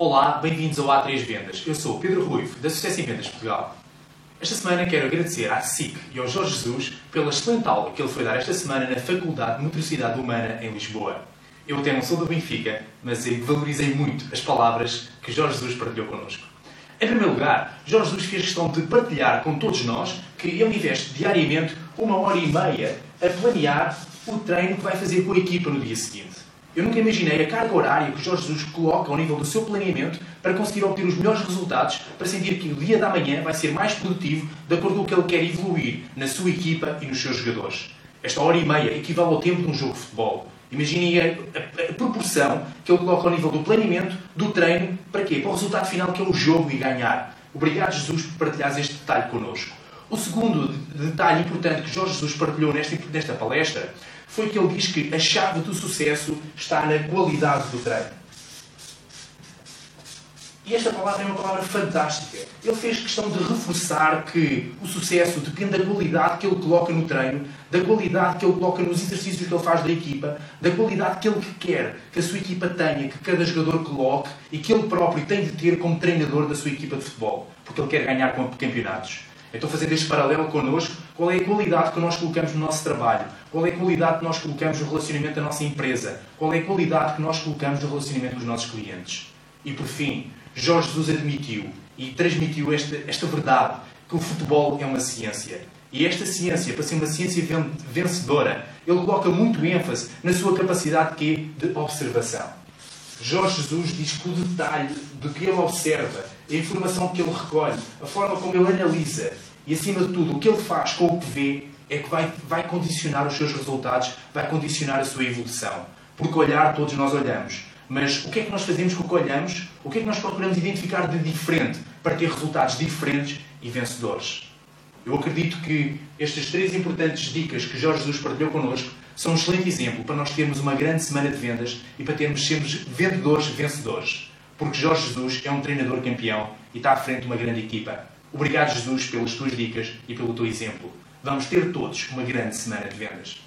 Olá, bem-vindos ao A3 Vendas. Eu sou Pedro Ruivo, da Sucesso em Vendas Portugal. Esta semana quero agradecer à SIC e ao Jorge Jesus pela excelente aula que ele foi dar esta semana na Faculdade de Motricidade Humana em Lisboa. Eu até não sou do Benfica, mas valorizei muito as palavras que Jorge Jesus partilhou connosco. Em primeiro lugar, Jorge Jesus fez questão de partilhar com todos nós que ele investe diariamente uma hora e meia a planear o treino que vai fazer com a equipa no dia seguinte. Eu nunca imaginei a carga horária que Jorge Jesus coloca ao nível do seu planeamento para conseguir obter os melhores resultados, para sentir que o dia da manhã vai ser mais produtivo de acordo com o que ele quer evoluir na sua equipa e nos seus jogadores. Esta hora e meia equivale ao tempo de um jogo de futebol. Imaginem a, a, a, proporção que ele coloca ao nível do planeamento, do treino, para quê? Para o resultado final que é o jogo e ganhar. Obrigado, Jesus, por partilhares este detalhe connosco. O segundo detalhe importante que Jorge Jesus partilhou nesta, nesta palestra foi que ele diz que a chave do sucesso está na qualidade do treino. E esta palavra é uma palavra fantástica. Ele fez questão de reforçar que o sucesso depende da qualidade que ele coloca no treino, da qualidade que ele coloca nos exercícios que ele faz da equipa, da qualidade que ele quer que a sua equipa tenha, que cada jogador coloque e que ele próprio tem de ter como treinador da sua equipa de futebol, porque ele quer ganhar campeonatos. Então, fazendo este paralelo connosco, qual é a qualidade que nós colocamos no nosso trabalho? Qual é a qualidade que nós colocamos no relacionamento da nossa empresa? Qual é a qualidade que nós colocamos no relacionamento dos nossos clientes? E, por fim, Jorge Jesus admitiu e transmitiu esta, esta verdade, que o futebol é uma ciência. E esta ciência, para ser uma ciência vencedora, ele coloca muito ênfase na sua capacidade de, de observação. Jorge Jesus diz que o detalhe do que ele observa, a informação que ele recolhe, a forma como ele analisa e, acima de tudo, o que ele faz com o que vê, é que vai, vai condicionar os seus resultados, vai condicionar a sua evolução. Porque olhar, todos nós olhamos. Mas o que é que nós fazemos com o que olhamos? O que é que nós procuramos identificar de diferente para ter resultados diferentes e vencedores? Eu acredito que estas três importantes dicas que Jorge Jesus partilhou connosco são um excelente exemplo para nós termos uma grande semana de vendas e para termos sempre vendedores vencedores. Porque Jorge Jesus é um treinador campeão e está à frente de uma grande equipa. Obrigado, Jesus, pelas tuas dicas e pelo teu exemplo. Vamos ter todos uma grande semana de vendas.